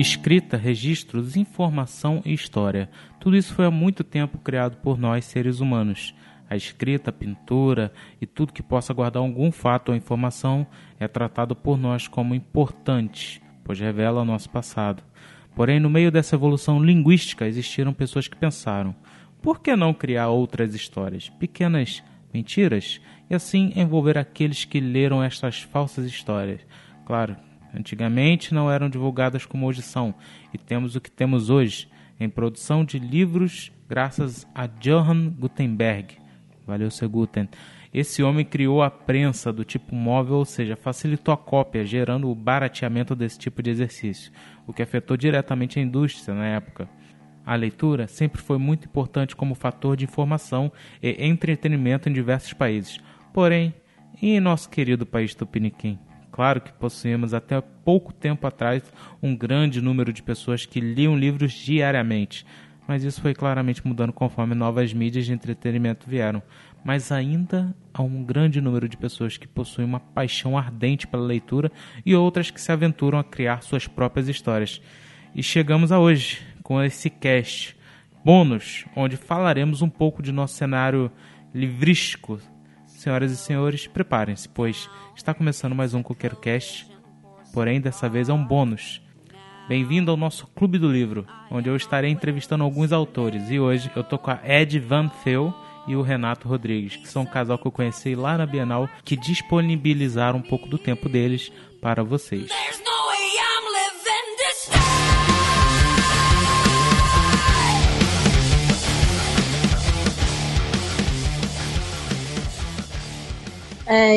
Escrita, registros, informação e história. Tudo isso foi há muito tempo criado por nós, seres humanos. A escrita, a pintura e tudo que possa guardar algum fato ou informação é tratado por nós como importante, pois revela o nosso passado. Porém, no meio dessa evolução linguística, existiram pessoas que pensaram: por que não criar outras histórias, pequenas mentiras, e assim envolver aqueles que leram estas falsas histórias? Claro, Antigamente não eram divulgadas como hoje são, e temos o que temos hoje, em produção de livros graças a Johann Gutenberg. Valeu, seu Guten. Esse homem criou a prensa do tipo móvel, ou seja, facilitou a cópia, gerando o barateamento desse tipo de exercício, o que afetou diretamente a indústria na época. A leitura sempre foi muito importante como fator de informação e entretenimento em diversos países. Porém, e em nosso querido país tupiniquim? Claro que possuímos até pouco tempo atrás um grande número de pessoas que liam livros diariamente, mas isso foi claramente mudando conforme novas mídias de entretenimento vieram. Mas ainda há um grande número de pessoas que possuem uma paixão ardente pela leitura e outras que se aventuram a criar suas próprias histórias. E chegamos a hoje com esse cast bônus, onde falaremos um pouco de nosso cenário livrístico Senhoras e senhores, preparem-se, pois está começando mais um Coqueiro Cast, porém dessa vez é um bônus. Bem-vindo ao nosso Clube do Livro, onde eu estarei entrevistando alguns autores. E hoje eu tô com a Ed Van Theo e o Renato Rodrigues, que são um casal que eu conheci lá na Bienal, que disponibilizaram um pouco do tempo deles para vocês.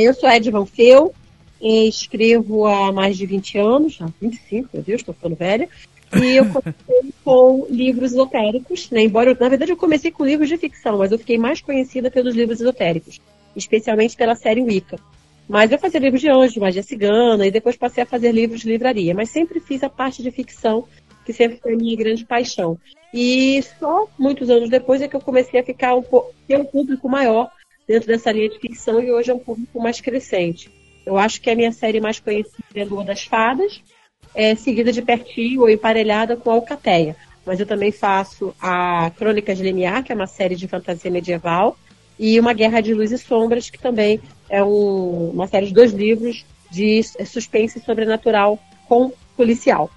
Eu sou Ed Van Feu, escrevo há mais de 20 anos, já 25, meu Deus, estou ficando velha. E eu comecei com livros esotéricos, né? embora, na verdade, eu comecei com livros de ficção, mas eu fiquei mais conhecida pelos livros esotéricos, especialmente pela série Wicca. Mas eu fazia livros de anjo, magia cigana, e depois passei a fazer livros de livraria. Mas sempre fiz a parte de ficção, que sempre foi a minha grande paixão. E só muitos anos depois é que eu comecei a ficar um pouco, ter um público maior dentro dessa linha de ficção e hoje é um público mais crescente. Eu acho que a minha série mais conhecida é Lua das Fadas, é, seguida de pertinho ou emparelhada com Alcateia. Mas eu também faço a Crônicas de Lemiar, que é uma série de fantasia medieval, e uma Guerra de Luz e Sombras, que também é um, uma série de dois livros de suspense sobrenatural com policial.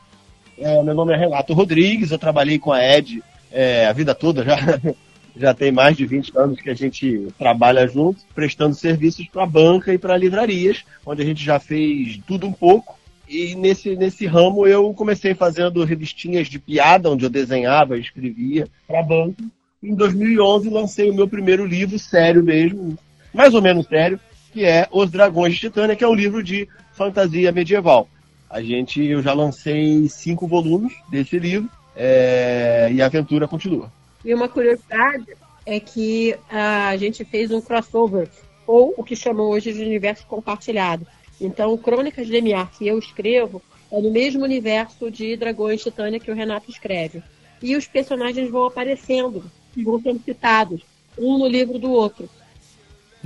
É, meu nome é Renato Rodrigues, eu trabalhei com a Ed é, a vida toda já já tem mais de 20 anos que a gente trabalha junto, prestando serviços para banca e para livrarias, onde a gente já fez tudo um pouco. E nesse, nesse ramo eu comecei fazendo revistinhas de piada, onde eu desenhava escrevia para banca. Em 2011 lancei o meu primeiro livro, sério mesmo, mais ou menos sério, que é Os Dragões de Titânia, que é um livro de fantasia medieval. A gente, eu já lancei cinco volumes desse livro é, e a aventura continua. E uma curiosidade é que a gente fez um crossover, ou o que chamam hoje de universo compartilhado. Então, Crônicas de Lemiar, que eu escrevo, é no mesmo universo de Dragões Titânia que o Renato escreve. E os personagens vão aparecendo, vão sendo citados, um no livro do outro.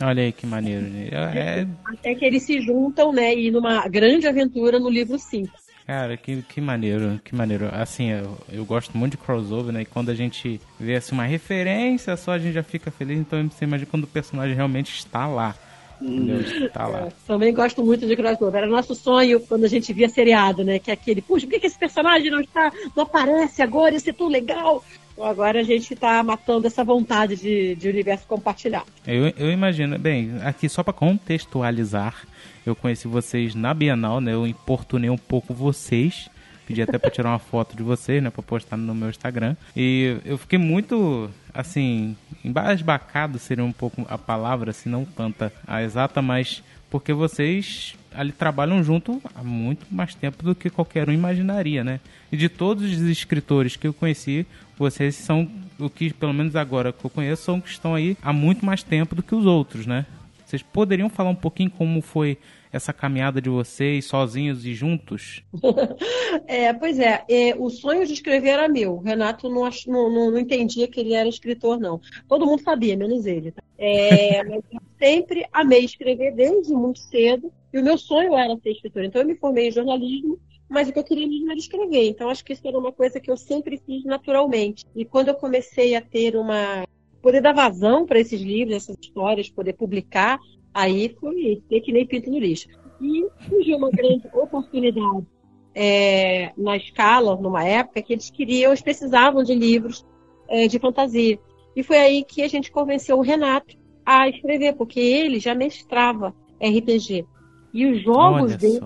Olha aí que maneiro. É... Até que eles se juntam, né? E numa grande aventura no livro 5. Cara, que, que maneiro, que maneiro. Assim, eu, eu gosto muito de crossover, né? E quando a gente vê assim, uma referência só, a gente já fica feliz. Então você imagina quando o personagem realmente está lá. Entendeu? Está lá. É, também gosto muito de crossover. Era nosso sonho quando a gente via seriado, né? Que é aquele, puxa, por que, que esse personagem não está, não aparece agora? Isso é tão legal. Então agora a gente está matando essa vontade de, de universo compartilhado. Eu, eu imagino, bem, aqui só para contextualizar, eu conheci vocês na Bienal, né? Eu importunei um pouco vocês. Pedi até para tirar uma foto de vocês, né? Para postar no meu Instagram. E eu fiquei muito, assim, embasbacado seria um pouco a palavra, assim, não tanta a exata, mas porque vocês ali trabalham junto há muito mais tempo do que qualquer um imaginaria, né? E de todos os escritores que eu conheci, vocês são o que, pelo menos agora que eu conheço, são que estão aí há muito mais tempo do que os outros, né? Vocês poderiam falar um pouquinho como foi essa caminhada de vocês, sozinhos e juntos? é, pois é, é, o sonho de escrever era meu. O Renato não, não, não, entendia que ele era escritor, não. Todo mundo sabia, menos ele. Tá? É, mas eu sempre amei escrever desde muito cedo, e o meu sonho era ser escritor. Então eu me formei em jornalismo mas o que eu queria mesmo era escrever. Então, acho que isso era uma coisa que eu sempre fiz naturalmente. E quando eu comecei a ter uma. poder dar vazão para esses livros, essas histórias, poder publicar, aí foi ter que nem pinto no lixo. E surgiu uma grande oportunidade é, na escala, numa época, que eles queriam, eles precisavam de livros é, de fantasia. E foi aí que a gente convenceu o Renato a escrever, porque ele já mestrava RPG. E os jogos dele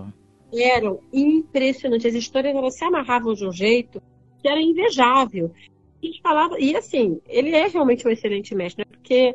eram impressionantes. As histórias elas se amarravam de um jeito que era invejável. E falava, e assim, ele é realmente um excelente mestre, né? porque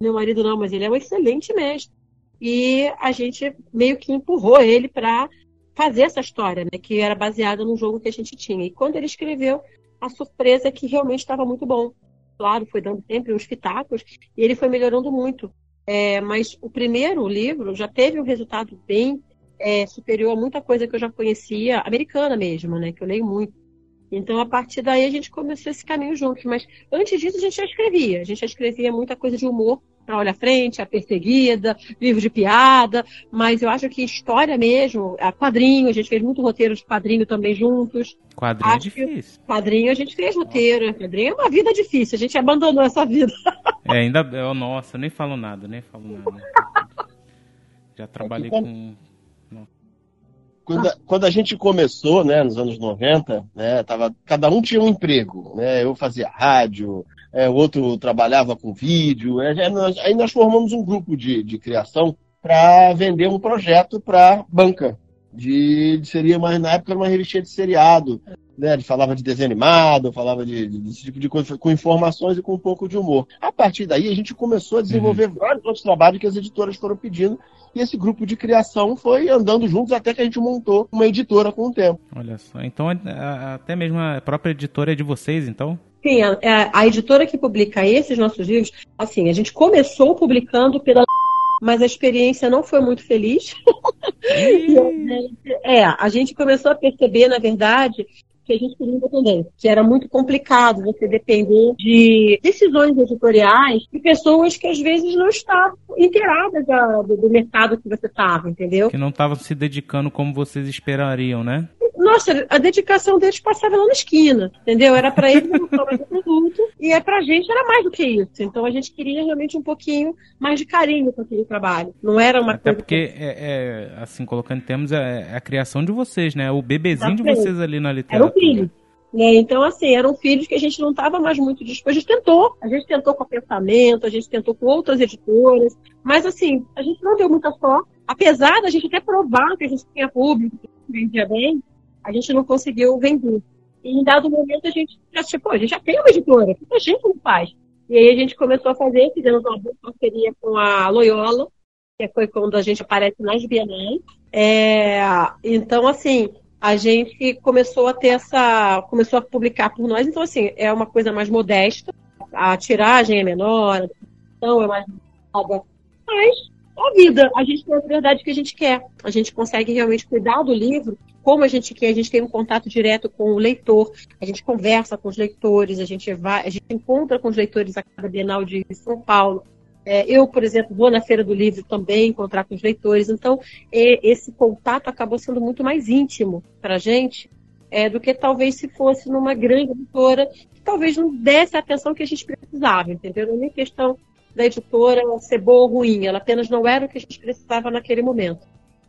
meu marido não, mas ele é um excelente mestre. E a gente meio que empurrou ele para fazer essa história, né? Que era baseada num jogo que a gente tinha. E quando ele escreveu, a surpresa é que realmente estava muito bom. Claro, foi dando sempre uns pitacos e ele foi melhorando muito. É, mas o primeiro livro já teve um resultado bem é, superior a muita coisa que eu já conhecia, americana mesmo, né? Que eu leio muito. Então, a partir daí, a gente começou esse caminho juntos. Mas antes disso, a gente já escrevia. A gente já escrevia muita coisa de humor para Olha a Frente, A Perseguida, livro de piada. Mas eu acho que história mesmo, a quadrinho, a gente fez muito roteiro de quadrinho também juntos. Quadrinho é acho é difícil. Quadrinho a gente fez roteiro. Quadrinho é uma vida difícil. A gente abandonou essa vida. É, ainda. Nossa, nem falo nada, nem falo nada. Já trabalhei é com quando, a, quando a gente começou, né, nos anos 90, né, tava, cada um tinha um emprego, né, eu fazia rádio, é, o outro trabalhava com vídeo, é, nós, aí nós formamos um grupo de, de criação para vender um projeto para banca, de, de, seria mais na época uma revistinha de seriado, né? Ele falava de desenho animado, falava de, de, desse tipo de coisa, com informações e com um pouco de humor. A partir daí, a gente começou a desenvolver uhum. vários outros trabalhos que as editoras foram pedindo e esse grupo de criação foi andando juntos até que a gente montou uma editora com o tempo. Olha só, então até mesmo a própria editora é de vocês, então? Sim, a, a editora que publica esses nossos livros, assim, a gente começou publicando pela mas a experiência não foi muito feliz. é, a gente começou a perceber, na verdade, que a gente queria independência, que era muito complicado você depender de decisões editoriais de pessoas que às vezes não estavam inteiradas do, do mercado que você estava, entendeu? Que não estavam se dedicando como vocês esperariam, né? Nossa, a dedicação deles passava lá na esquina, entendeu? Era para eles de produto e é pra gente era mais do que isso. Então a gente queria realmente um pouquinho mais de carinho com aquele trabalho. Não era uma Até coisa. porque, que... é, é, assim, colocando em termos, é, é, a criação de vocês, né? O bebezinho de vocês ali na literatura. Era o filho. Né? Então, assim, eram filhos que a gente não estava mais muito disposto. A gente tentou, a gente tentou com a Pensamento, a gente tentou com outras editoras, mas, assim, a gente não deu muita sorte. Apesar da gente até provar que a gente tinha público, que vendia bem, a gente não conseguiu vender. E em dado momento a gente já, tipo, a gente já tem uma editora, a gente não faz? E aí a gente começou a fazer, fizemos uma boa parceria com a Loyola, que foi quando a gente aparece nas Bienais. É, então, assim, a gente começou a ter essa. começou a publicar por nós, então assim, é uma coisa mais modesta, a tiragem é menor, a então é mais mas a vida, a gente tem a verdade que a gente quer. A gente consegue realmente cuidar do livro como a gente quer, a gente tem um contato direto com o leitor, a gente conversa com os leitores, a gente vai, a gente encontra com os leitores a cada Bienal de São Paulo. É, eu, por exemplo, vou na Feira do Livro também encontrar com os leitores. Então, é, esse contato acabou sendo muito mais íntimo para a gente é, do que talvez se fosse numa grande editora que talvez não desse a atenção que a gente precisava, entendeu? Não é nem questão da editora ser boa ou ruim, ela apenas não era o que a gente precisava naquele momento.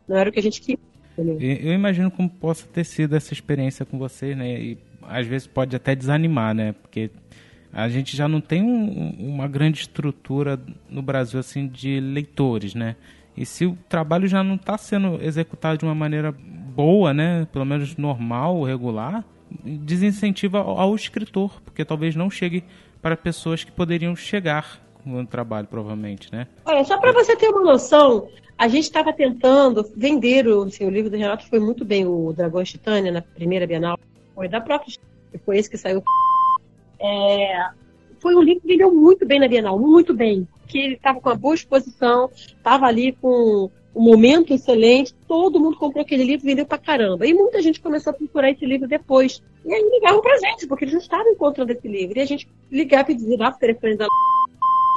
Não era o que a gente queria. Eu imagino como possa ter sido essa experiência com vocês, né? E às vezes pode até desanimar, né? Porque a gente já não tem um, uma grande estrutura no Brasil assim de leitores, né? E se o trabalho já não está sendo executado de uma maneira boa, né? Pelo menos normal, regular, desincentiva ao, ao escritor, porque talvez não chegue para pessoas que poderiam chegar com o trabalho, provavelmente, né? Olha, só para você ter uma noção, a gente estava tentando vender o, assim, livro do Renato foi muito bem, o Dragões Titânia, na primeira Bienal, foi da própria foi esse que saiu é, foi um livro que vendeu muito bem na Bienal, muito bem. Que ele estava com uma boa exposição, estava ali com um momento excelente, todo mundo comprou aquele livro vendeu pra caramba. E muita gente começou a procurar esse livro depois. E aí ligavam pra gente, porque eles não estavam encontrando esse livro. E a gente ligava e dizia, dava o telefone da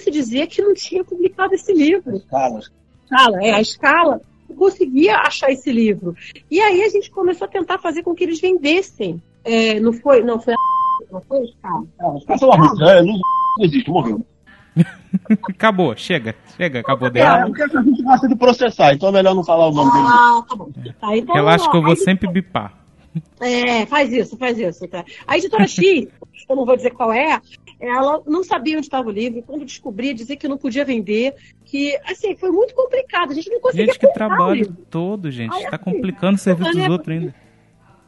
se dizia que não tinha publicado esse livro. Escala. Escala, é, a escala não conseguia achar esse livro. E aí a gente começou a tentar fazer com que eles vendessem. É, não foi, não foi a... não foi os caras. Os caras são uma né? não existe, morreu. acabou, chega, chega, acabou É, dela. porque a gente gosta de processar, então é melhor não falar o nome dele. Ah, tá bom. Tá, então, Relaxa que eu vou sempre bipar. É, faz isso, faz isso. Tá? A editora X, eu não vou dizer qual é, ela não sabia onde estava o livro. Quando descobria, dizia que não podia vender. Que, assim, foi muito complicado. A gente não conseguia Gente que livro. todo, gente. Ai, Tá assim, complicando o serviço dos olha, outros ainda.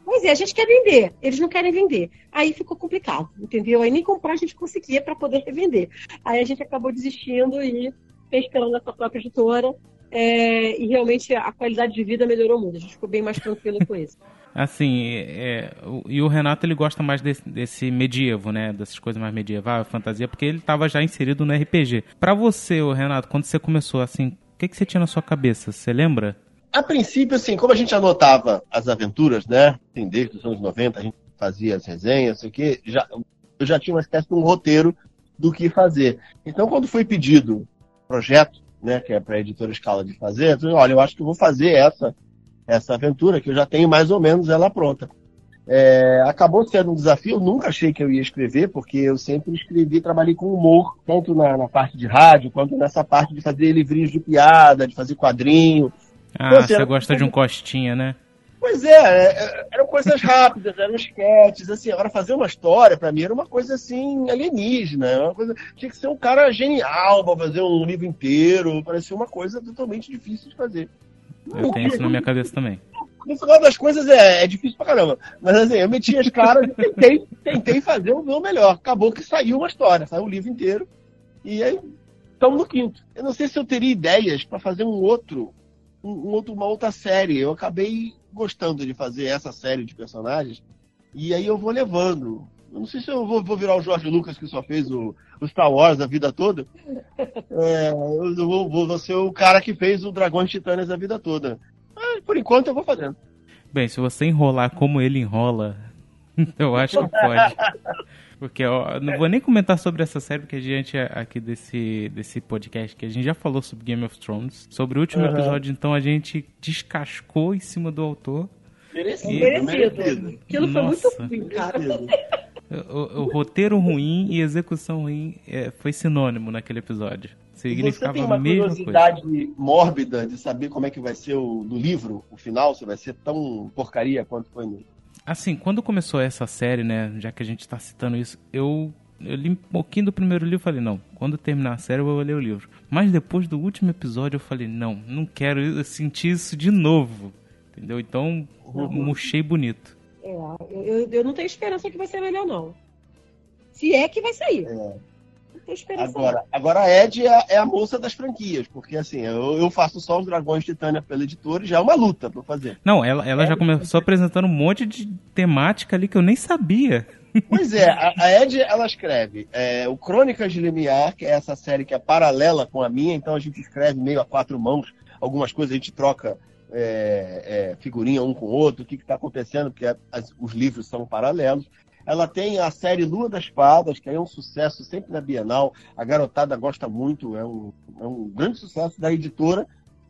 Pois é, a gente quer vender, eles não querem vender. Aí ficou complicado, entendeu? Aí nem comprar a gente conseguia para poder revender. Aí a gente acabou desistindo e fez pela nossa própria editora. é, e realmente a qualidade de vida melhorou muito. A gente ficou bem mais tranquilo com isso. Assim, é, o- e o Renato ele gosta mais desse, desse medievo, né? Dessas coisas mais medievais, fantasia, porque ele estava já inserido no RPG. Pra você, ô Renato, quando você começou, assim, o que, que você tinha na sua cabeça? Você lembra? A princípio, assim, como a gente anotava as aventuras, né? Assim, desde os anos 90, a gente fazia as resenhas, sei o quê, já, eu já tinha uma espécie de um roteiro do que fazer. Então, quando foi pedido projeto, né, que é para a editora Escala de fazer, eu falei, olha, eu acho que eu vou fazer essa, essa aventura, que eu já tenho mais ou menos ela pronta. É, acabou sendo um desafio, eu nunca achei que eu ia escrever, porque eu sempre escrevi, trabalhei com humor, tanto na, na parte de rádio, quanto nessa parte de fazer livrinhos de piada, de fazer quadrinho, Ah, Você você era- gosta de um costinha, né? Pois é, é, é, eram coisas rápidas, eram esquetes, assim, agora fazer uma história pra mim era uma coisa assim, alienígena, uma coisa, tinha que ser um cara genial pra fazer um livro inteiro, parecia uma coisa totalmente difícil de fazer. Eu tenho isso na minha cabeça também. No final das coisas é, é difícil pra caramba, mas assim, eu meti as caras e tentei, tentei fazer o meu melhor, acabou que saiu uma história, saiu o livro inteiro, e aí estamos no quinto. Eu não sei se eu teria ideias pra fazer um outro, um, um outro, uma outra série, eu acabei gostando de fazer essa série de personagens, e aí eu vou levando. Eu não sei se eu vou, vou virar o Jorge Lucas que só fez o, o Star Wars a vida toda. É, eu vou, vou, vou ser o cara que fez o Dragões Titânias a vida toda. Mas, por enquanto eu vou fazendo. Bem, se você enrolar como ele enrola, eu acho que pode. Porque ó, não vou nem comentar sobre essa série, porque a gente aqui desse, desse podcast que a gente já falou sobre Game of Thrones, sobre o último Aham. episódio, então a gente descascou em cima do autor. Merecido, Merecido. Aquilo foi Nossa. muito ruim, cara. O, o- roteiro ruim e execução ruim é, foi sinônimo naquele episódio. Você Significava tem uma a mesma coisa. curiosidade mórbida de saber como é que vai ser o do livro, o final, se vai ser tão porcaria quanto foi no. Assim, quando começou essa série, né, já que a gente tá citando isso, eu, eu li um pouquinho do primeiro livro e falei, não, quando terminar a série eu vou ler o livro. Mas depois do último episódio eu falei, não, não quero sentir isso de novo. Entendeu? Então, Uhum. murchei bonito. É, eu, eu- não tenho esperança que vai ser melhor, não. Se é que vai sair. Não tenho esperança. Agora, agora a Ed é, a- é a moça das franquias, porque assim, eu, eu faço só os Dragões Titânia pela editora e já é uma luta pra fazer. Não, ela, ela já começou apresentando um monte de temática ali que eu nem sabia. Pois é, a, a Ed, ela escreve é, o Crônicas de Limiar, que é essa série que é paralela com a minha, então a gente escreve meio a quatro mãos, algumas coisas a gente troca é, é, figurinha um com o outro, o que está acontecendo, porque as- os livros são paralelos. Ela tem a série Lua das Fadas, que é um sucesso sempre na Bienal, a garotada gosta muito, é um, é um grande sucesso da editora,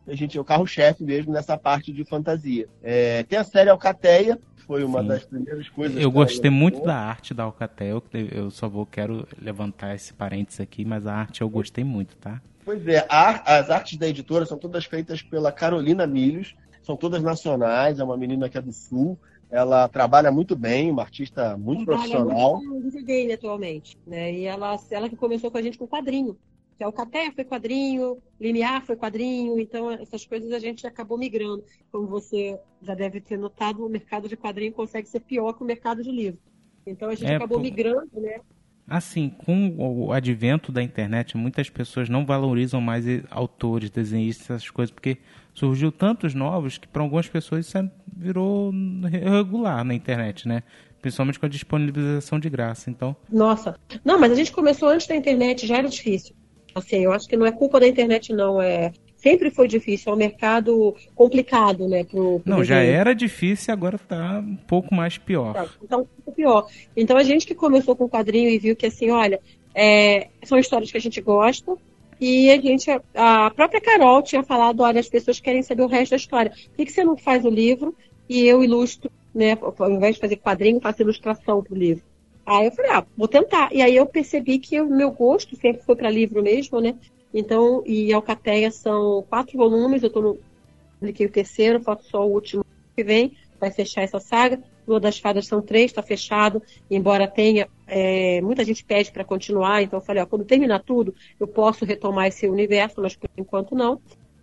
a gente é o carro-chefe mesmo nessa parte de fantasia. É, tem a série Alcateia, que foi uma Sim. das primeiras coisas. Eu gostei muito da arte da Alcatel, que eu só vou quero levantar esse parênteses aqui, mas a arte eu gostei muito, tá? Pois é, a- as artes da editora são todas feitas pela Carolina Milhos, são todas nacionais, é uma menina que é do Sul, ela trabalha muito bem, uma artista muito profissional. Ela é muito videogame atualmente, né? E ela, ela que começou com a gente com quadrinho. Que a Alcateia foi quadrinho, Limiar foi quadrinho, então essas coisas a gente acabou migrando. Como você já deve ter notado, o mercado de quadrinho consegue ser pior que o mercado de livro. Então a gente É, acabou pô. migrando, né? Assim, com o advento da internet, muitas pessoas não valorizam mais autores, desenhistas, essas coisas, porque surgiu tantos novos que para algumas pessoas isso é- virou regular na internet, né? Principalmente com a disponibilização de graça. Então, Nossa. Não, mas a gente começou antes da internet, já era difícil. Assim, eu acho que não é culpa da internet, não. É... Sempre foi difícil, é um mercado complicado, né? Pro, pro não, já era difícil agora tá um pouco mais pior. Tá, Então, um pouco pior. Então, a gente que começou com o quadrinho e viu que, assim, olha, é, são histórias que a gente gosta, E a gente, a própria Carol tinha falado, olha, as pessoas querem saber o resto da história. Por que, que você não faz o livro e eu ilustro, né? Ao invés de fazer quadrinho, faço ilustração pro livro. Aí eu falei, ah, vou tentar. E aí eu percebi que o meu gosto sempre foi para livro mesmo, né? Então, e Alcateia são quatro volumes, eu tô no. O terceiro, falta só o último que vem, vai fechar essa saga. Lua das Fadas são três, está fechado, embora tenha. É, muita gente pede para continuar, então eu falei, ó, quando terminar tudo, eu posso retomar esse universo, mas por enquanto não.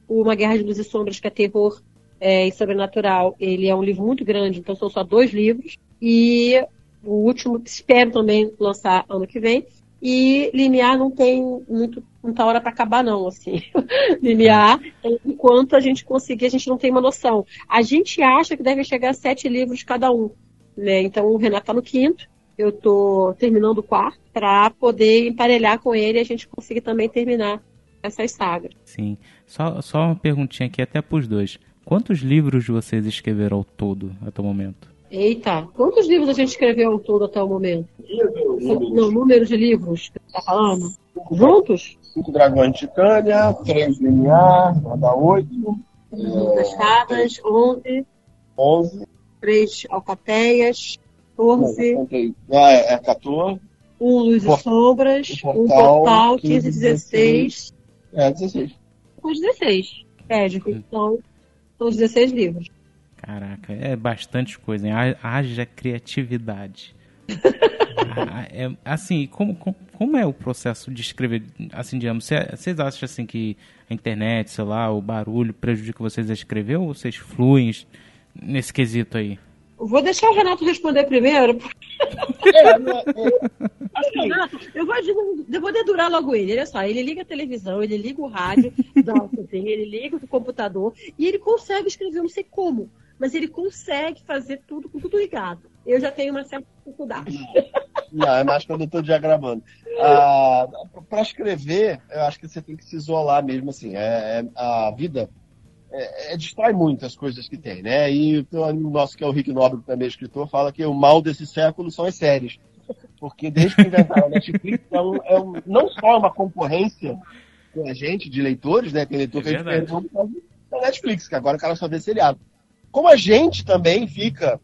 Uma Guerra de Luz e Sombras, que é terror é, e sobrenatural, ele é um livro muito grande, então são só dois livros. E o último, espero também lançar ano que vem. E Limiar não tem muito, muita hora para acabar, não, assim. Limiar, enquanto a gente conseguir, a gente não tem uma noção. A gente acha que deve chegar a sete livros cada um. Né? Então o Renato está no quinto, eu estou terminando o quarto, para poder emparelhar com ele e a gente conseguir também terminar essas sagas. Sim. Só, só uma perguntinha aqui até para os dois. Quantos livros vocês escreveram ao todo até o momento? Eita, quantos livros a gente escreveu ao todo até o momento? Não, número de livros que você tá falando? Juntos? Cinco Dragões de Titânia, três linear, dá oito. Muitas fadas, onze. Onze. Três alcateias, 14. Ah, é, é 14. Um Luz Por- e Sombras, um um portal, portal, 15, 15, 16. É, 16. Os 16. É, de ficção. São os 16 livros. Caraca, é bastante coisa, hein? Ha- Haja criatividade. Ah, é, assim, como, como, como é o processo de escrever? Assim, digamos, cê- vocês acham assim que a internet, sei lá, o barulho prejudica vocês a escrever ou vocês fluem nesse quesito aí? Vou deixar o Renato responder primeiro. É, é, assim, Renato, eu vou, eu vou dedurar logo ele. Olha só, ele liga a televisão, ele liga o rádio, da cozinha, ele liga o computador e ele consegue escrever, eu não sei como, mas ele consegue fazer tudo com tudo ligado. Eu já tenho uma certa dificuldade. Não, é mais quando eu estou diagramando. Ah, para escrever, eu acho que você tem que se isolar mesmo, assim. É, é- a vida é, é- distrai muito as coisas que tem, né? E o amigo nosso, que é o Rick Nobre, que também é escritor, fala que o mal desse século são as séries. Porque desde que inventaram a Netflix, é um- é um- não só uma concorrência com a gente, de leitores, né? Tem leitor É que a gente perdeu por causa da Netflix, que agora o cara só vê seriado. Como a gente também fica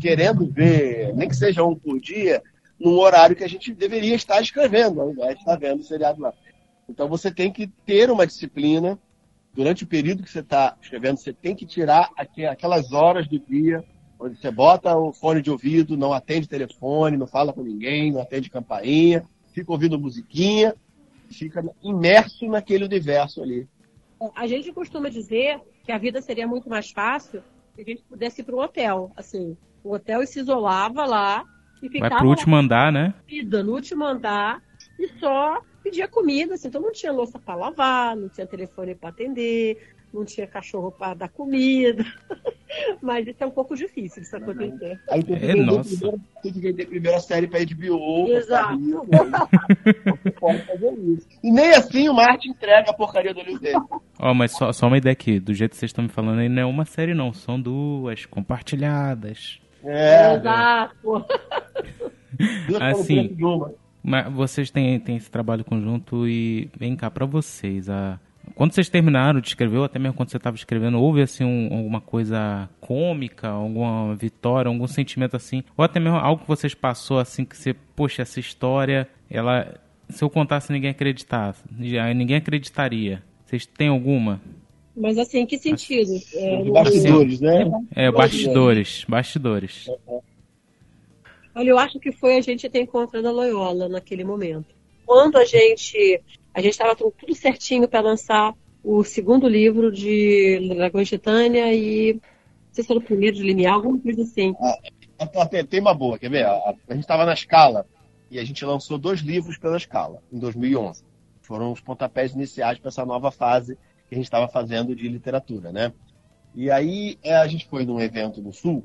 querendo ver, nem que seja um por dia, num horário que a gente deveria estar escrevendo, ao invés de estar vendo o seriado lá. Então você tem que ter uma disciplina. Durante o período que você está escrevendo, você tem que tirar aque- aquelas horas do dia onde você bota o fone de ouvido, não atende telefone, não fala com ninguém, não atende campainha, fica ouvindo musiquinha, fica imerso naquele universo ali. A gente costuma dizer que a vida seria muito mais fácil se a gente pudesse ir para um hotel. Assim, o hotel se isolava lá e Vai ficava pro último andar, né? comida no último andar e só pedia comida, assim, então não tinha louça para lavar, não tinha telefone para atender, não tinha cachorro para dar comida. Mas isso é um pouco difícil de acontecer. Aí tem que, É, vender, nossa. primeiro, tem que vender primeiro a série para HBO. Exato. ficar Você pode fazer isso. E nem assim o Martin entrega a porcaria do livro dele. Ó, mas só, só uma ideia aqui, do jeito que vocês estão me falando aí, não é uma série não, são duas compartilhadas. É, Exato. duas Assim. de uma. Mas vocês têm, têm esse trabalho conjunto e vem cá pra vocês. A... Quando vocês terminaram de escrever, ou até mesmo quando você estava escrevendo, houve assim um- alguma coisa cômica, alguma vitória, algum sentimento assim, ou até mesmo algo que vocês passou assim que você, poxa, essa história, ela, se eu contasse ninguém acreditasse, ninguém acreditaria. Vocês têm alguma? Mas assim, em que sentido? É, De bastidores, né? É, bastidores, bastidores. Olha, eu acho que foi a gente ter encontrado a Loyola naquele momento. Quando a gente a gente estava tudo certinho para lançar o segundo livro de Dragões de Titânia e não sei se era o primeiro de Linear, alguma coisa assim. Tem, tem uma boa, quer ver? A, a gente estava na escala e a gente lançou dois livros pela escala em 2011. Foram os pontapés iniciais para essa nova fase que a gente estava fazendo de literatura, né? E aí é, a gente foi num evento no Sul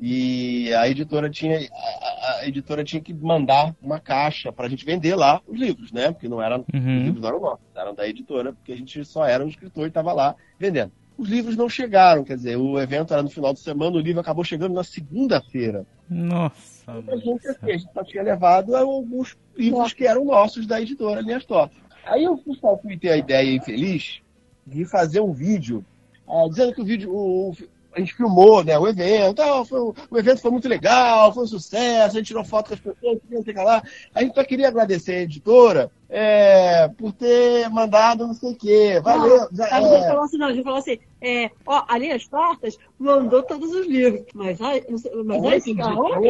e a editora tinha a, a editora tinha que mandar uma caixa para a gente vender lá os livros, né? Porque não eram os Uhum. livros não eram nossos, eram da editora, porque a gente só era um escritor e estava lá vendendo. Os livros não chegaram, quer dizer, o evento era no final de semana, o livro acabou chegando na segunda-feira. Nossa, A mano gente, assim, a gente só tinha levado alguns livros que eram nossos da editora Linhas Top. Aí eu fui ter a ideia infeliz de fazer um vídeo é, dizendo que o vídeo, o, a gente filmou né, o evento, ah, foi, o evento foi muito legal, foi um sucesso, a gente tirou foto com as pessoas, não sei lá. A gente só queria agradecer a editora é, por ter mandado não sei o quê. Valeu. Não, a gente falou assim, não, a gente falou assim, é, ó, ali as tortas mandou todos os livros. Mas, ai, mas aí, a editora.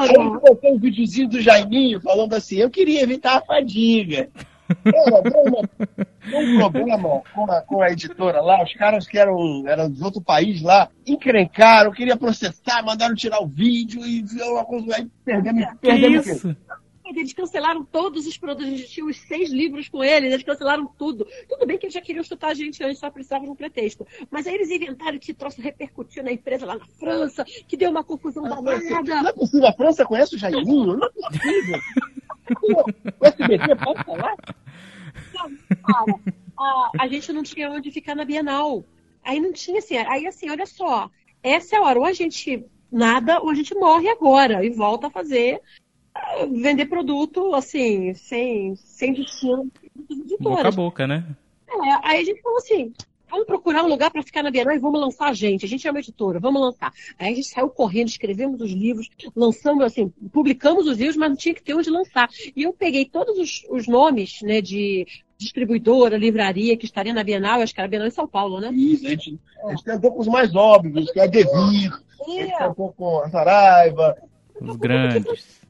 Aí coloquei um videozinho do Jaiminho falando assim, eu queria evitar a fadiga. Era, um problema com a, com a, editora lá, os caras que eram, eram de outro país lá, encrencaram, queria processar, mandaram tirar o vídeo e uma coisa, aí perdemos, perdemos isso. Eles cancelaram todos os produtos, a gente tinha os seis livros com eles, eles cancelaram tudo. Tudo bem que eles já queriam chutar a gente antes, só precisavam de um pretexto. Mas aí eles inventaram que troço repercutiu na empresa lá na França, que deu uma confusão danada. Não é possível, a França conhece o Jairinho? Não é possível. O SBT pode falar? Cara, a, a gente não tinha onde ficar na Bienal. Aí não tinha assim, aí assim, olha só, essa é a hora, ou a gente nada, ou a gente morre agora e volta a fazer, vender produto, assim, sem, sem destino. Boca a boca, né? É, aí a gente falou assim, vamos procurar um lugar para ficar na Bienal e vamos lançar a gente. A gente é uma editora, vamos lançar. Aí a gente saiu correndo, escrevemos os livros, lançamos, assim, publicamos os livros, mas não tinha que ter onde lançar. E eu peguei todos os, os nomes, né, de distribuidora, livraria que estaria na Bienal, acho que era a Bienal em São Paulo, né? Isso, a gente, a gente tentou com os mais óbvios, que é a Devir, é. a gente tentou com a Saraiva. Os grandes.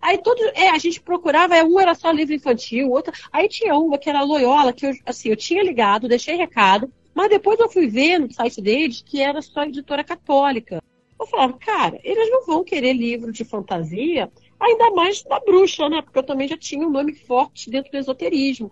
Aí todo, é, a gente procurava, é, um era só livro infantil, outro. Aí tinha uma que era a Loyola, que eu, assim, eu tinha ligado, deixei recado, mas depois eu fui ver no site deles que era só editora católica. Eu falava, cara, eles não vão querer livro de fantasia, ainda mais da bruxa, né? Porque eu também já tinha um nome forte dentro do esoterismo.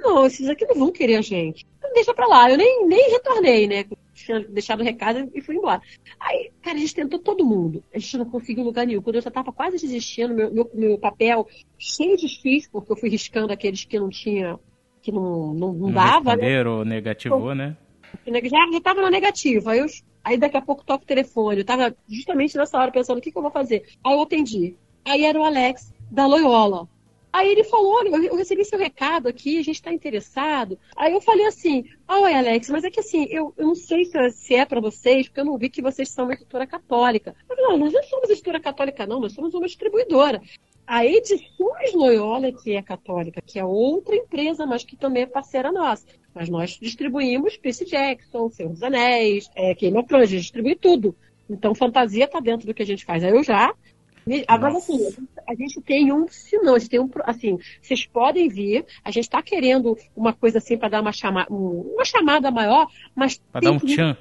Não, esses aqui não vão querer a gente. Então deixa pra lá. Eu nem, nem retornei, né? Tinha deixado o recado e fui embora. Aí, cara, a gente tentou todo mundo. A gente não conseguiu lugar nenhum. Quando eu já tava quase desistindo, meu, meu, meu papel cheio de fios, porque eu fui riscando aqueles que não tinha que não, não, não dava. Né? ou negativou, né? Já, já tava na negativa. Aí, eu, aí daqui a pouco toca o telefone. Eu tava justamente nessa hora pensando o que, que eu vou fazer. Aí eu atendi. Aí era o Alex da Loyola. Aí ele falou: Olha, eu recebi seu recado aqui, a gente está interessado. Aí eu falei assim: Oi, Alex, mas é que assim, eu, eu não sei se, se é para vocês, porque eu não vi que vocês são uma editora católica. Eu falei: Não, nós não somos editora católica, não, nós somos uma distribuidora. A Edições Loyola, que é católica, que é outra empresa, mas que também é parceira nossa. Mas nós distribuímos Percy Jackson, Senhor dos Anéis, é, Game of Thrones, a gente distribui tudo. Então, fantasia está dentro do que a gente faz. Aí eu já Agora, Nossa. assim, a gente tem um sinal, a gente tem um. Assim, vocês podem vir, a gente está querendo uma coisa assim para dar uma, chama, uma chamada maior, mas. Para dar um tchan.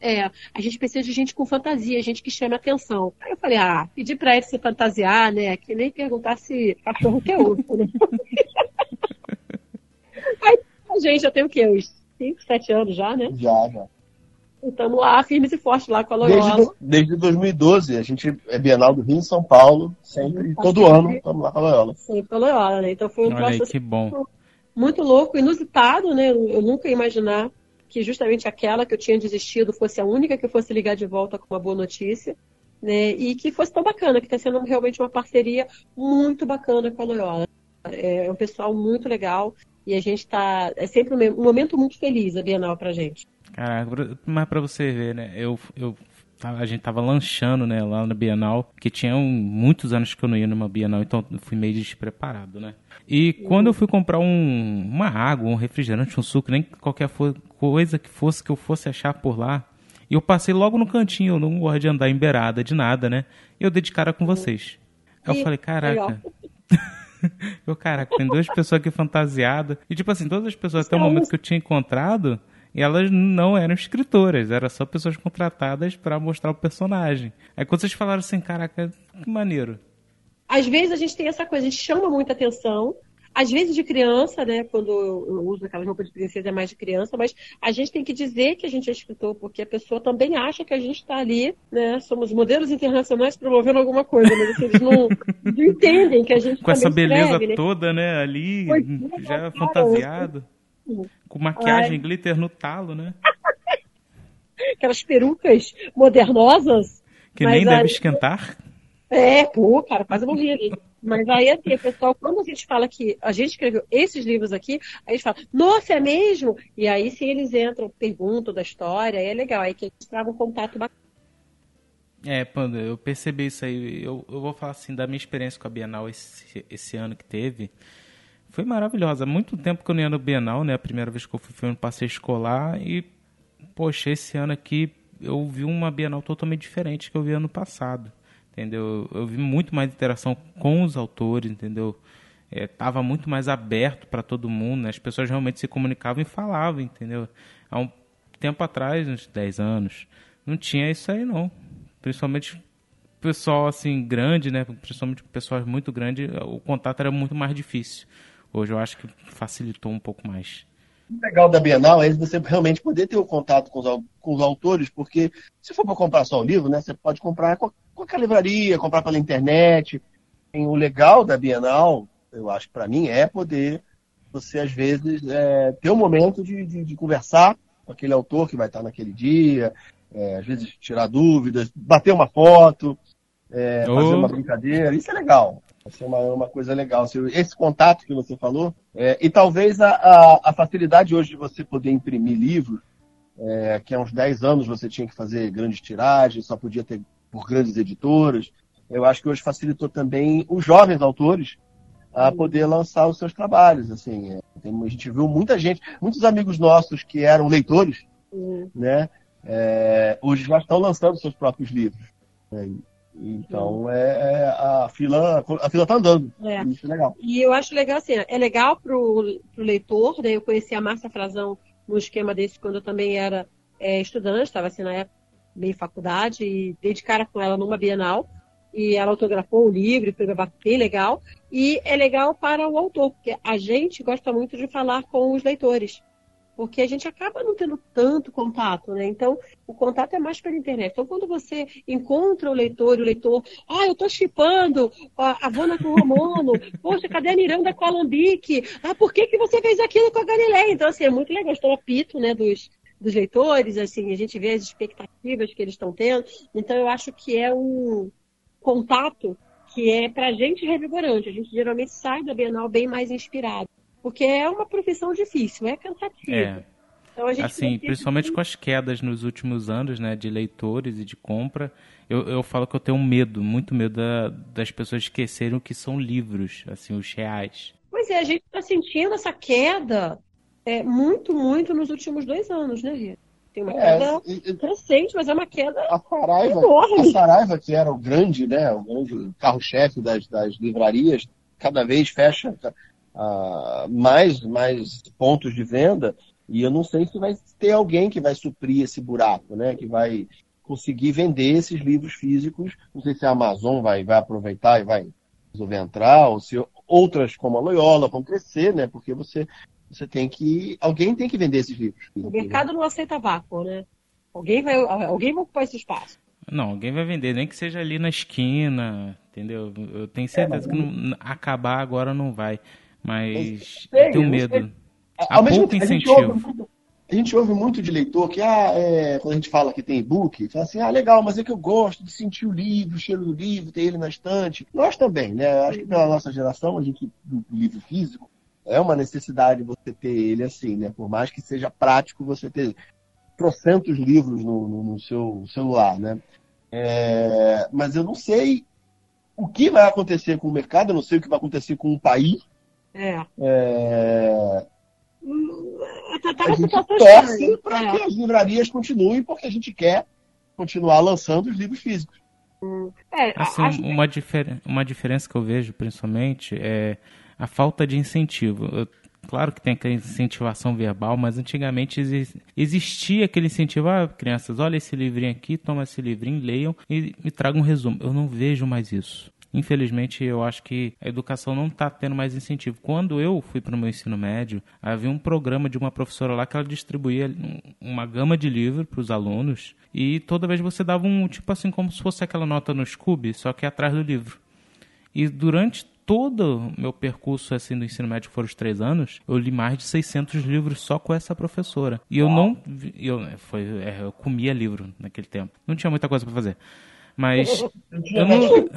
É, a gente precisa de gente com fantasia, gente que chama atenção. Aí eu falei, ah, pedi para ele se fantasiar, né? Que nem perguntar se cachorro quer outro, né? Aí a gente já tem o quê? Uns 5, 7 anos já, né? Já, já estamos lá, firmes e fortes lá com a Loyola. Desde, desde 2012, a gente é Bienal do Rio em São Paulo, sempre, todo ano estamos lá com a Loyola. Sempre com a Loyola, né? Então foi um Olha processo aí, que bom. muito louco, inusitado, né? Eu nunca ia imaginar que justamente aquela que eu tinha desistido fosse a única que fosse ligar de volta com uma boa notícia. Né, e que fosse tão bacana, que está sendo realmente uma parceria muito bacana com a Loyola. É um pessoal muito legal e a gente está. É sempre um momento muito feliz a Bienal para gente. Caraca, mas pra você ver, né? Eu, eu, a gente tava lanchando, né, lá na Bienal, que tinha muitos anos que eu não ia numa Bienal, então eu fui meio despreparado, né? E quando eu fui comprar um, uma água, um refrigerante, um suco, nem qualquer coisa que fosse que eu fosse achar por lá, eu passei logo no cantinho, eu não gosto de andar em beirada de nada, né? E eu dei de cara com vocês. Aí eu falei, caraca. eu, caraca, tem duas pessoas aqui fantasiadas. E tipo assim, todas as pessoas até o momento que eu tinha encontrado e elas não eram escritoras, eram só pessoas contratadas para mostrar o personagem. Aí quando vocês falaram assim, caraca, que maneiro. Às vezes a gente tem essa coisa, a gente chama muita atenção, às vezes de criança, né? Quando eu uso aquela roupa de princesa é mais de criança, mas a gente tem que dizer que a gente é escritor, porque a pessoa também acha que a gente está ali, né? Somos modelos internacionais promovendo alguma coisa, mas assim, eles não, não, entendem que a gente Com essa beleza escreve, né? toda, né? Ali, pois, já é, fantasiado. Com maquiagem Ai. glitter no talo, né? Aquelas perucas modernosas. Que nem deve esquentar. É, pô, cara, quase morri ali. Mas aí, assim, pessoal, quando a gente fala que a gente escreveu esses livros aqui, a gente fala, nossa, é mesmo? E aí, se eles entram, perguntam da história, aí é legal, aí que a gente traga um contato bacana. É, Panda, eu percebi isso aí. Eu, eu vou falar assim da minha experiência com a Bienal esse, esse ano que teve. Foi maravilhosa. Muito tempo que eu não ia no Bienal, né? A primeira vez que eu fui foi no passeio escolar. E, poxa, esse ano aqui eu vi uma Bienal totalmente diferente que eu vi ano passado entendeu? Eu vi muito mais interação com os autores, entendeu? Estava é, muito mais aberto para todo mundo, né? as pessoas realmente se comunicavam e falavam, entendeu? Há um tempo atrás, uns 10 anos, não tinha isso aí não. Principalmente pessoal assim grande, né? Principalmente pessoas muito grandes, o contato era muito mais difícil. Hoje eu acho que facilitou um pouco mais. O legal da Bienal é você realmente poder ter o contato com os, com os autores, porque se for para comprar só o livro, né, você pode comprar qualquer livraria, comprar pela internet. E o legal da Bienal, eu acho que para mim, é poder você, às vezes, é, ter um momento de, de, de, conversar com aquele autor que vai estar naquele dia, é, às vezes tirar dúvidas, bater uma foto, é, oh. fazer uma brincadeira. Isso é legal. É uma, uma coisa legal. Esse contato que você falou, é, e talvez a, a, a, facilidade hoje de você poder imprimir livros, é, que há uns 10 anos você tinha que fazer grandes tiragens, só podia ter por grandes editoras. Eu acho que hoje facilitou também os jovens autores a poder lançar os seus trabalhos. Assim, é, a gente viu muita gente, muitos amigos nossos que eram leitores, uhum. né? É, hoje já estão lançando seus próprios livros. Né? Então é, é, a fila a fila está andando. É. Isso é legal. E eu acho legal assim, é legal para o leitor, né? Eu conheci a Márcia Frazão no esquema desse quando eu também era é, estudante, estava assim na época meio faculdade e dei de cara com ela numa Bienal e ela autografou o livro, foi bem legal. E é legal para o autor, porque a gente gosta muito de falar com os leitores. Porque a gente acaba não tendo tanto contato, né? Então, o contato é mais pela internet. Então, quando você encontra o leitor o leitor, ah, eu tô chipando a Vana com o Romano, poxa, cadê a Miranda com a Alambique? Ah, por que, que você fez aquilo com a Galileia? Então, assim, é muito legal. Estou apito, né, dos, dos leitores, assim, a gente vê as expectativas que eles estão tendo. Então, eu acho que é um contato que é para a gente revigorante. A gente geralmente sai da Bienal bem mais inspirado, porque é uma profissão difícil, é cansativo. É. Então, assim, principalmente com as quedas nos últimos anos, né, de leitores e de compra, eu, eu falo que eu tenho medo, muito medo da, das pessoas esquecerem o que são livros, assim, os reais. Pois é, a gente está sentindo essa queda é, muito, muito nos últimos dois anos, né, Rita? Tem uma é, queda e, crescente, mas é uma queda a Saraiva, enorme. A Saraiva, que era o grande, né, o grande carro-chefe das, das livrarias, cada vez fecha uh, mais, mais pontos de venda, e eu não sei se vai ter alguém que vai suprir esse buraco, né, que vai conseguir vender esses livros físicos. Não sei se a Amazon vai, vai aproveitar e vai resolver entrar, ou se outras como a Loyola vão crescer, né, porque você você tem que. Alguém tem que vender esses livros. O mercado não aceita vácuo, né? Alguém vai, alguém vai ocupar esse espaço. Não, alguém vai vender, nem que seja ali na esquina, entendeu? Eu tenho certeza é, que não, acabar agora não vai. Mas sei, eu tenho medo. Há pouco tempo, incentivo. A gente, muito, a gente, ouve muito, de leitor que, ah, é, quando a gente fala que tem e-book, fala assim, ah, legal, mas é que eu gosto de sentir o livro, o cheiro do livro, ter ele na estante. Nós também, né? Acho que pela nossa geração, a gente, do livro físico, é uma necessidade você ter ele assim, né? Por mais que seja prático você ter trocentos livros no, no, no seu celular, né? É, mas eu não sei o que vai acontecer com o mercado, eu não sei o que vai acontecer com o país. É. é... Tá, tá a gente torce para é. que as livrarias continuem, porque a gente quer continuar lançando os livros físicos. É, assim, uma, difer uma diferença que eu vejo, principalmente, é a falta de incentivo. Eu, claro que tem aquela incentivação verbal, mas antigamente existia aquele incentivo. Ah, crianças, olha esse livrinho aqui, toma esse livrinho, leiam e me tragam um resumo. Eu não vejo mais isso. Infelizmente, eu acho que a educação não está tendo mais incentivo. Quando eu fui para o meu ensino médio, havia um programa de uma professora lá que ela distribuía uma gama de livros para os alunos e toda vez você dava um, tipo assim, como se fosse aquela nota no Scooby, só que atrás do livro. E durante todo o meu percurso assim do ensino médio, que foram os três anos, eu li mais de 600 livros só com essa professora. E eu não. Eu, foi, é, eu comia livro naquele tempo. Não tinha muita coisa para fazer. Mas eu não,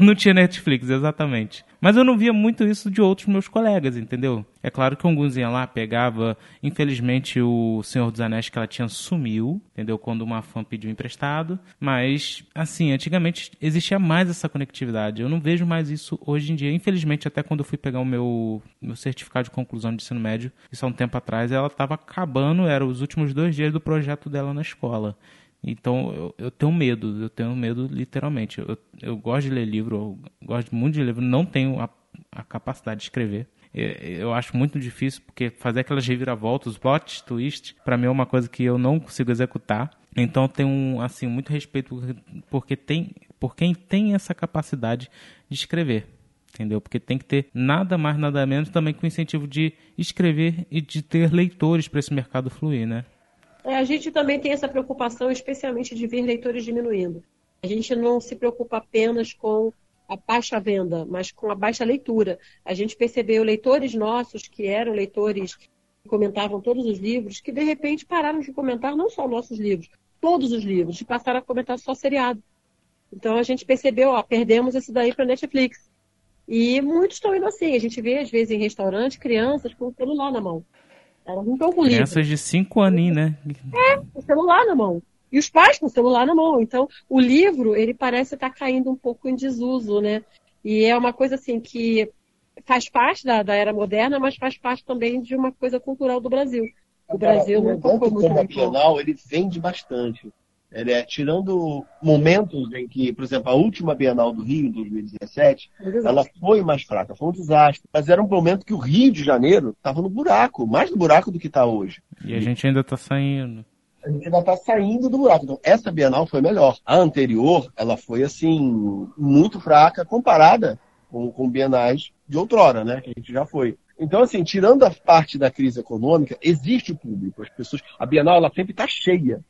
não tinha Netflix, exatamente. Mas eu não via muito isso de outros meus colegas, entendeu? É claro que alguns iam lá, pegava. Infelizmente, o Senhor dos Anéis que ela tinha sumiu, entendeu? Quando uma fã pediu emprestado. Mas, assim, antigamente existia mais essa conectividade. Eu não vejo mais isso hoje em dia. Infelizmente, até quando eu fui pegar o meu, meu certificado de conclusão de ensino médio, isso há um tempo atrás, ela estava acabando, eram os últimos dois dias do projeto dela na escola. Então eu, eu tenho medo, eu tenho medo literalmente. Eu, eu gosto de ler livro, eu gosto muito de livro, não tenho a, a capacidade de escrever. Eu, acho muito difícil porque fazer aquelas reviravoltas, plot twist, para mim é uma coisa que eu não consigo executar. Então eu tenho assim muito respeito porque tem por quem tem essa capacidade de escrever entendeu? Porque tem que ter nada mais, nada menos também com o incentivo de escrever e de ter leitores para esse mercado fluir, né? É, a gente também tem essa preocupação, especialmente de ver leitores diminuindo. A gente não se preocupa apenas com a baixa venda, mas com a baixa leitura. A gente percebeu leitores nossos que eram leitores que comentavam todos os livros, que de repente pararam de comentar não só nossos livros, todos os livros, e passaram a comentar só seriado. Então a gente percebeu, ó, perdemos esse daí para Netflix. E muitos estão indo assim. A gente vê, às vezes, em restaurante, crianças com o celular na mão. Elas não estão com livro. Crianças de 5 aninhos, né? É, com o celular na mão. E os pais com o celular na mão. Então, o livro, ele parece estar caindo um pouco em desuso, né? E é uma coisa assim que faz parte da, da era moderna, mas faz parte também de uma coisa cultural do Brasil. O Brasil não foi muito ele vende bastante. Ele é, tirando momentos em que, por exemplo, a última Bienal do Rio, em 2017, ela foi mais fraca, foi um desastre. Mas era um momento que o Rio de Janeiro estava no buraco, mais no buraco do que está hoje. E a gente ainda está saindo. A gente ainda está saindo do buraco. Então, essa Bienal foi melhor. A anterior, ela foi, assim, muito fraca comparada com, com bienais de outrora, né? Que a gente já foi. Então, assim, tirando a parte da crise econômica, existe o público. As pessoas, a Bienal ela sempre está cheia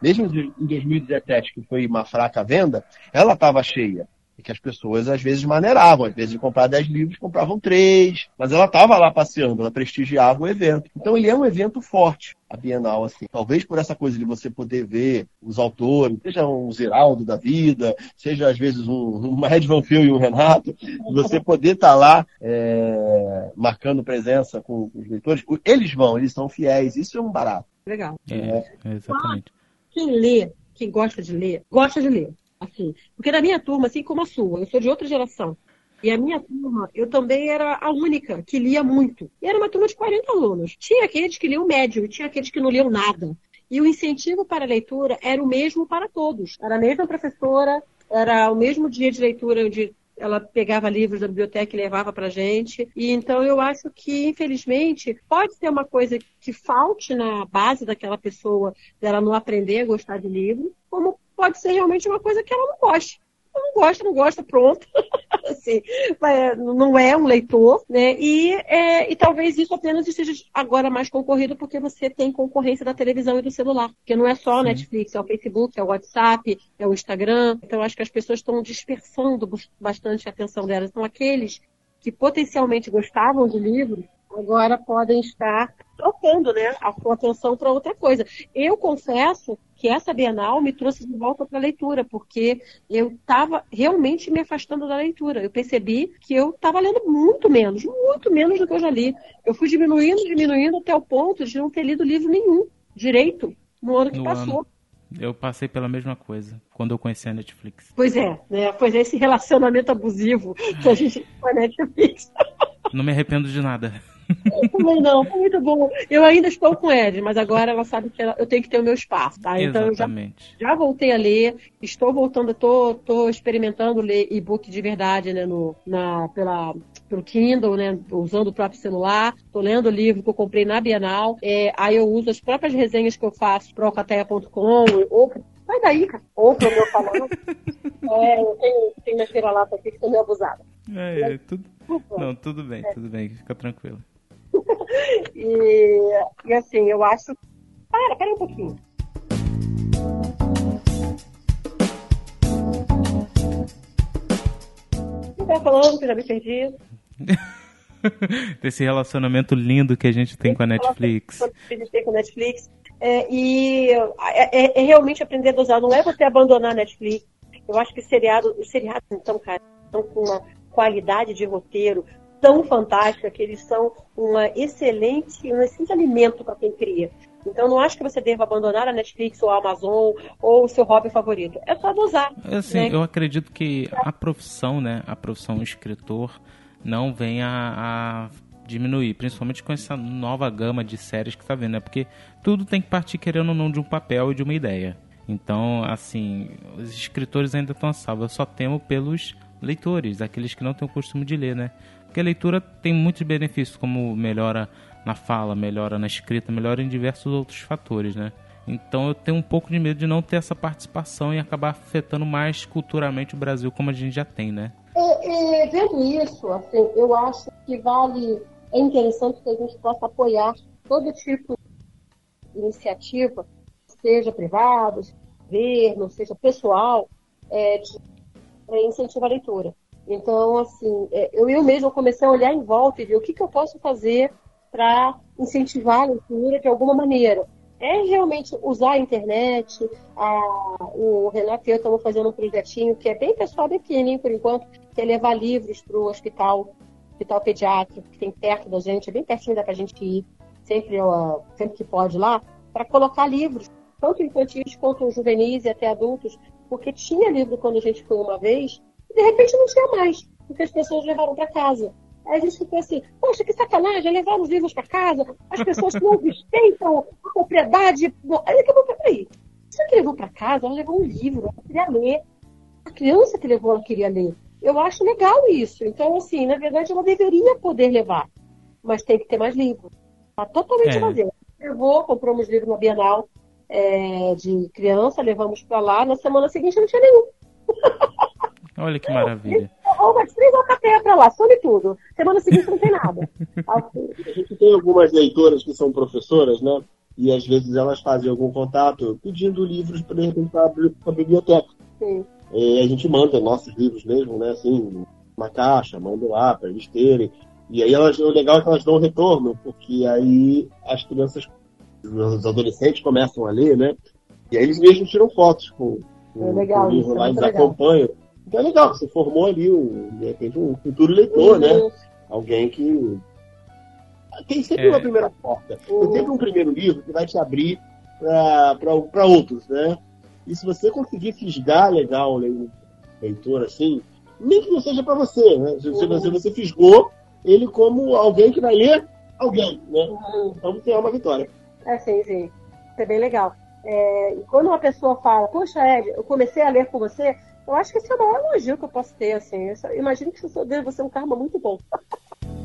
mesmo em 2017, que foi uma fraca venda, ela estava cheia. E que as pessoas às vezes maneiravam, às vezes de comprar 10 livros, compravam 3. Mas ela estava lá passeando, ela prestigiava o evento. Então ele é um evento forte, a Bienal, assim. Talvez por essa coisa de você poder ver os autores, seja um Ziraldo da vida, seja às vezes um, um Red Van Phil e um Renato, você poder estar tá lá é, marcando presença com, com os leitores. Eles vão, eles são fiéis, isso é um barato. Legal. É, é exatamente quem lê, quem gosta de ler, gosta de ler. Assim. Porque na minha turma, assim como a sua, eu sou de outra geração. E a minha turma, eu também era a única que lia muito. E era uma turma de 40 alunos. Tinha aqueles que liam médio e tinha aqueles que não liam nada. E o incentivo para a leitura era o mesmo para todos. Era a mesma professora, era o mesmo dia de leitura onde ela pegava livros da biblioteca e levava para gente. E então eu acho que, infelizmente, pode ser uma coisa que falte na base daquela pessoa dela não aprender a gostar de livro, como pode ser realmente uma coisa que ela não goste não gosta, não gosta, pronto. assim, não é um leitor, né? E, é, e talvez isso apenas esteja agora mais concorrido porque você tem concorrência da televisão e do celular. Porque não é só o Netflix, é o Facebook, é o WhatsApp, é o Instagram. Então acho que as pessoas estão dispersando bastante a atenção delas. Então aqueles que potencialmente gostavam de livros agora podem estar trocando né, a sua atenção para outra coisa. Eu confesso que essa Bienal me trouxe de volta para a leitura, porque eu estava realmente me afastando da leitura. Eu percebi que eu estava lendo muito menos, muito menos do que eu já li. Eu fui diminuindo, diminuindo até o ponto de não ter lido livro nenhum direito no ano que no passou. Ano. Eu passei pela mesma coisa quando eu conheci a Netflix. Pois é, né? Pois é esse relacionamento abusivo que a gente tem com a Netflix. Não me arrependo de nada. Também não, foi muito bom. Eu ainda estou com Ed, mas agora ela sabe que ela, eu tenho que ter o meu espaço, tá? Então Exatamente. eu já, já voltei a ler, estou voltando, estou, estou experimentando ler e-book de verdade, né, no, na, pela, pelo Kindle, né, usando o próprio celular. Estou lendo o livro que eu comprei na Bienal. É, aí eu uso as próprias resenhas que eu faço para alcateia.com ou Sai daí, cara. Ou pro meu canal. é, eu tenho, tenho minha feira-lata aqui que estou meio abusada. É, é, tudo... Não, tudo bem, é. tudo bem, fica tranquilo. E, e assim, eu acho. Para, para um pouquinho. Você tá falando que já me perdi? Desse relacionamento lindo que a gente tem com a Netflix. Que a gente tem com a Netflix. É, e é, é, é, realmente aprender a dosar. Não é você abandonar a Netflix. Eu acho que seriado, os seriados, então, cara, estão com uma qualidade de roteiro tão fantástica que eles são uma excelente, um excelente alimento para quem cria. Então não acho que você deva abandonar a Netflix ou a Amazon ou o seu hobby favorito. É só dosar. Assim, né? eu acredito que a profissão, né, a profissão escritor não venha a diminuir, principalmente com essa nova gama de séries que está vendo, né? Porque tudo tem que partir querendo ou não de um papel e de uma ideia. Então, assim, os escritores ainda estão a salvo. Eu só temo pelos leitores, aqueles que não têm o costume de ler, né? Porque a leitura tem muitos benefícios, como melhora na fala, melhora na escrita, melhora em diversos outros fatores, né? Então eu tenho um pouco de medo de não ter essa participação e acabar afetando mais culturalmente o Brasil como a gente já tem, né? É, é, vendo isso, assim, eu acho que vale, é interessante que a gente possa apoiar todo tipo de iniciativa, seja privada, seja governo, seja pessoal, é, de é, incentivar a leitura. Então, assim, é, eu, eu mesmo comecei a olhar em volta e ver o que, que eu posso fazer para incentivar a leitura de alguma maneira. É realmente usar a internet. A, o Renato e eu estamos fazendo um projetinho que é bem pessoal, bem pequenininho por enquanto, que é levar livros para o hospital, hospital pediátrico, que tem perto da gente, é bem pertinho, dá para a gente ir sempre, sempre que pode lá, para colocar livros, tanto infantis quanto juvenis e até adultos, porque tinha livro quando a gente foi uma vez, e de repente não tinha mais, porque as pessoas levaram para casa. Aí a gente ficou assim, poxa, que sacanagem, levar os livros para casa, as pessoas não respeitam a propriedade. Aí daqui a pouco, peraí, você que levou para casa, ela levou um livro, ela queria ler. A criança que levou, ela queria ler. Eu acho legal isso. Então, assim, na verdade, ela deveria poder levar. Mas tem que ter mais livros. Tá totalmente é. vazio. Levou, compramos livro na Bienal é, de criança, levamos para lá. Na semana seguinte não tinha nenhum. Olha que maravilha. Ou umas três alcateias pra lá, some tudo. Semana seguinte não tem nada. a gente tem algumas leitoras que são professoras, né? E às vezes elas fazem algum contato pedindo livros, por exemplo, para a biblioteca. Sim. E a gente manda nossos livros mesmo, né? Assim, uma caixa, manda lá para eles terem. E aí elas, o legal é que elas dão retorno, porque aí as crianças, os adolescentes começam a ler, né? E aí eles mesmos tiram fotos com, com, é legal, com o livro lá, é eles legal. acompanham. Então é legal, você formou ali, um, de repente, um futuro leitor, né? uhum. né? Alguém que. Tem sempre é. uma primeira porta. Uhum. Tem sempre um primeiro livro que vai te abrir para outros, né? E se você conseguir fisgar legal o leitor assim, nem que não seja para você, né? Se, uhum. você, você fisgou ele como alguém que vai ler alguém, né? Uhum. Então você é uma vitória. É, sim, sim. Isso é bem legal. É, e quando uma pessoa fala, poxa, Ed, eu comecei a ler com você, eu acho que esse é o maior elogio que eu posso ter, assim. Eu imagino que isso deve ser um karma muito bom.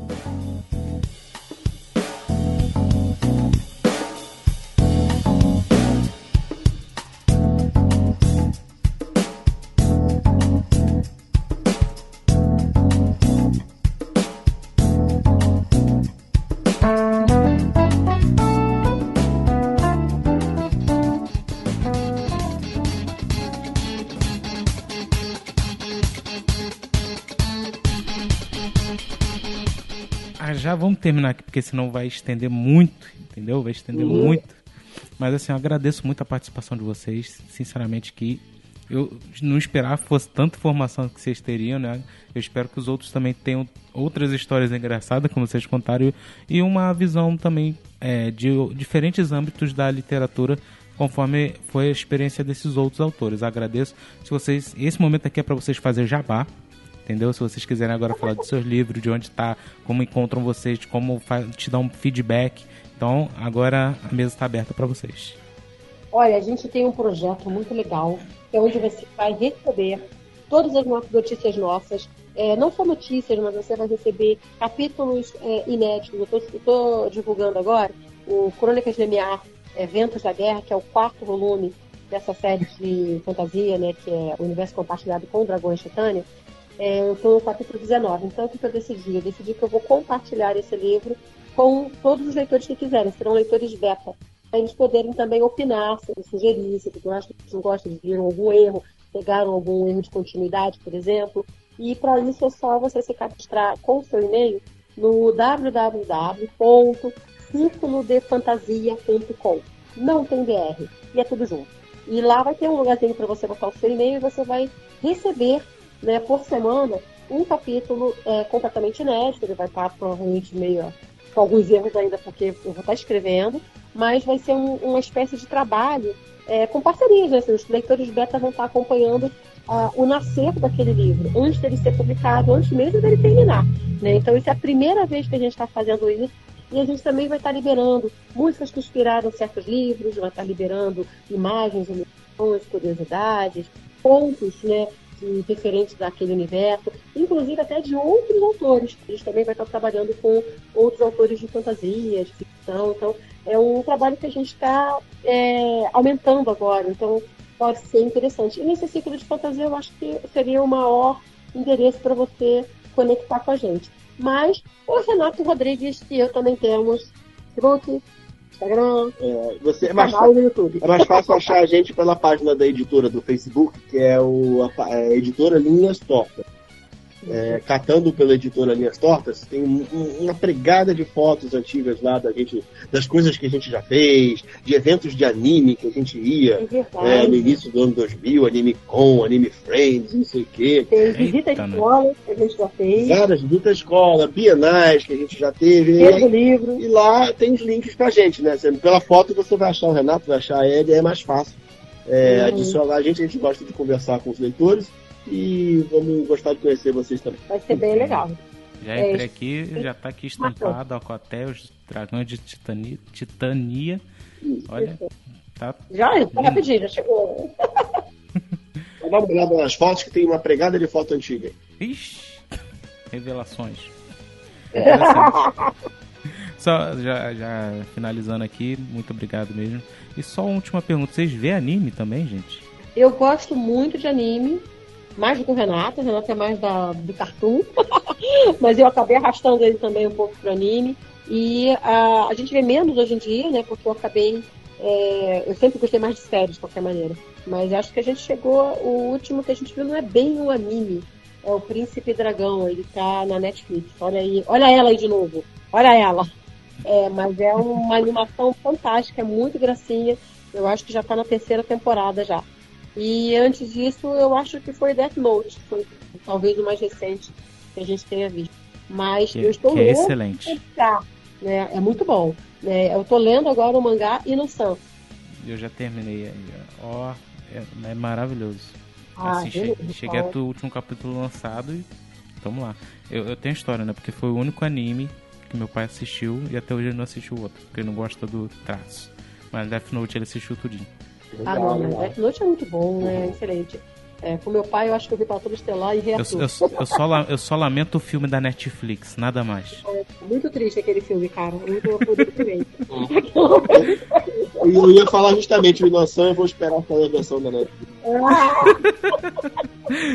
já vamos terminar aqui, porque senão vai estender muito, entendeu? Vai estender uhum. muito. Mas assim, eu agradeço muito a participação de vocês. Sinceramente, que eu não esperava que fosse tanta informação que vocês teriam, né? Eu espero que os outros também tenham outras histórias engraçadas, como vocês contaram, e uma visão também é, de diferentes âmbitos da literatura, conforme foi a experiência desses outros autores. Agradeço. Se vocês, esse momento aqui é para vocês fazer jabá, entendeu? Se vocês quiserem agora falar dos seus livros, de onde está, como encontram vocês, como te dar um feedback. Então, agora a mesa está aberta para vocês. Olha, a gente tem um projeto muito legal, é onde você vai receber todas as notícias nossas, é, não só notícias, mas você vai receber capítulos é, inéditos. Eu estou divulgando agora o Crônicas de Miar, Eventos da Guerra, que é o quarto volume dessa série de fantasia, né, que é o Universo Compartilhado com Dragões Titânia. É, eu estou no capítulo 19. Então, o que eu decidi? Eu decidi que eu vou compartilhar esse livro com todos os leitores que quiserem. Serão leitores beta. Para eles poderem também opinar, se eles sugerirem, se não gostam de ver algum erro, pegaram algum erro de continuidade, por exemplo. E para isso é só você se cadastrar com o seu e-mail no www.circulodefantasia.com. Não tem BR. E é tudo junto. E lá vai ter um lugarzinho para você botar o seu e-mail e você vai receber, né, por semana, um capítulo é, completamente inédito. Ele vai estar provavelmente meio com alguns erros ainda, porque eu vou estar escrevendo, mas vai ser um, uma espécie de trabalho é, com parcerias. Né? Assim, os leitores beta vão estar acompanhando uh, o nascer daquele livro, antes dele ser publicado, antes mesmo dele terminar. Né? Então, isso é a primeira vez que a gente está fazendo isso. E a gente também vai estar liberando músicas que inspiraram certos livros, vai estar liberando imagens, ilustrações, curiosidades, pontos né, diferentes daquele universo, inclusive até de outros autores. A gente também vai estar trabalhando com outros autores de fantasia, de ficção. Então, é um trabalho que a gente está é, aumentando agora. Então, pode ser interessante. E nesse ciclo de fantasia, eu acho que seria o maior endereço para você conectar com a gente. Mas o Renato Rodrigues e eu também temos Facebook, Instagram, é, você, é mais canal no YouTube. É mais fácil achar a gente pela página da editora do Facebook, que é o, a, a editora Linhas Tortas é, catando pela editora Linhas Tortas, tem um, uma pregada de fotos antigas lá da gente, das coisas que a gente já fez, de eventos de anime que a gente ia é, é no início do ano 2000, Anime Com, Anime Friends, não sei o quê. Tem visita à escola que a gente já fez. Várias visitas à escola, bienais que a gente já teve. E, livro. e lá tem os links pra gente, né? Pela foto você vai achar o Renato, vai achar ele, é mais fácil. É, uhum. Adicionar a gente, a gente gosta de conversar com os leitores e vamos gostar de conhecer vocês também. Vai ser bem legal. Já entrei é, aqui, já tá aqui estampado, ó, até os dragões de titania. titania. Olha, tá. Já, tá rapidinho, já chegou. Dá uma olhada nas fotos que tem uma pregada de foto antiga. Ixi, revelações. Só já, já finalizando aqui, muito obrigado mesmo. E só uma última pergunta: vocês vê anime também, gente? Eu gosto muito de anime mais do que o Renato, o Renato é mais da, do cartoon, mas eu acabei arrastando ele também um pouco pro anime. E a, a gente vê menos hoje em dia, né? Porque eu acabei. É, eu sempre gostei mais de séries, de qualquer maneira. Mas acho que a gente chegou. O último que a gente viu não é bem o anime. É o Príncipe Dragão. Ele tá na Netflix. Olha aí. Olha ela aí de novo. Olha ela. É, mas é uma animação fantástica, é muito gracinha. Eu acho que já tá na terceira temporada já. E antes disso, eu acho que foi Death Note, foi talvez o mais recente que a gente tenha visto. Mas que, eu estou que é excelente. Né? É muito bom. Né? Eu estou lendo agora o mangá Inosan. Eu já terminei. Ó, oh, é, é, maravilhoso. Ah, assim, cheguei, cheguei até o último capítulo lançado e vamos lá. Eu, eu tenho história, né? Porque foi o único anime que meu pai assistiu e até hoje ele não assistiu outro, porque ele não gosta do traço. Mas Death Note ele assistiu tudinho. Ah, não, mas Death Note é muito bom, né? Excelente. É, com meu pai, eu acho que eu vi Patrulha Estelar e Reator. Eu, eu, eu, só, eu só lamento o filme da Netflix, nada mais. É, muito triste aquele filme, cara. Muito, eu ia falar justamente o Inoção, eu vou esperar a versão da Netflix.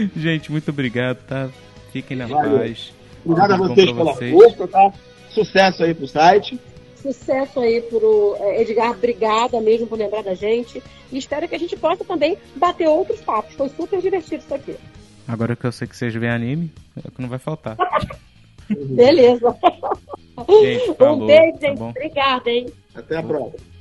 Gente, muito obrigado, tá? Fiquem na Valeu. paz. Obrigado a vocês pela força, tá? Sucesso aí pro site. Sucesso aí pro é, Edgar, obrigada mesmo por lembrar da gente. E espero que a gente possa também bater outros papos. Foi super divertido isso aqui. Agora que eu sei que vocês veem anime, é que não vai faltar. Beleza. Gente, falou, um beijo, gente. Tá Obrigada, hein? Até a próxima.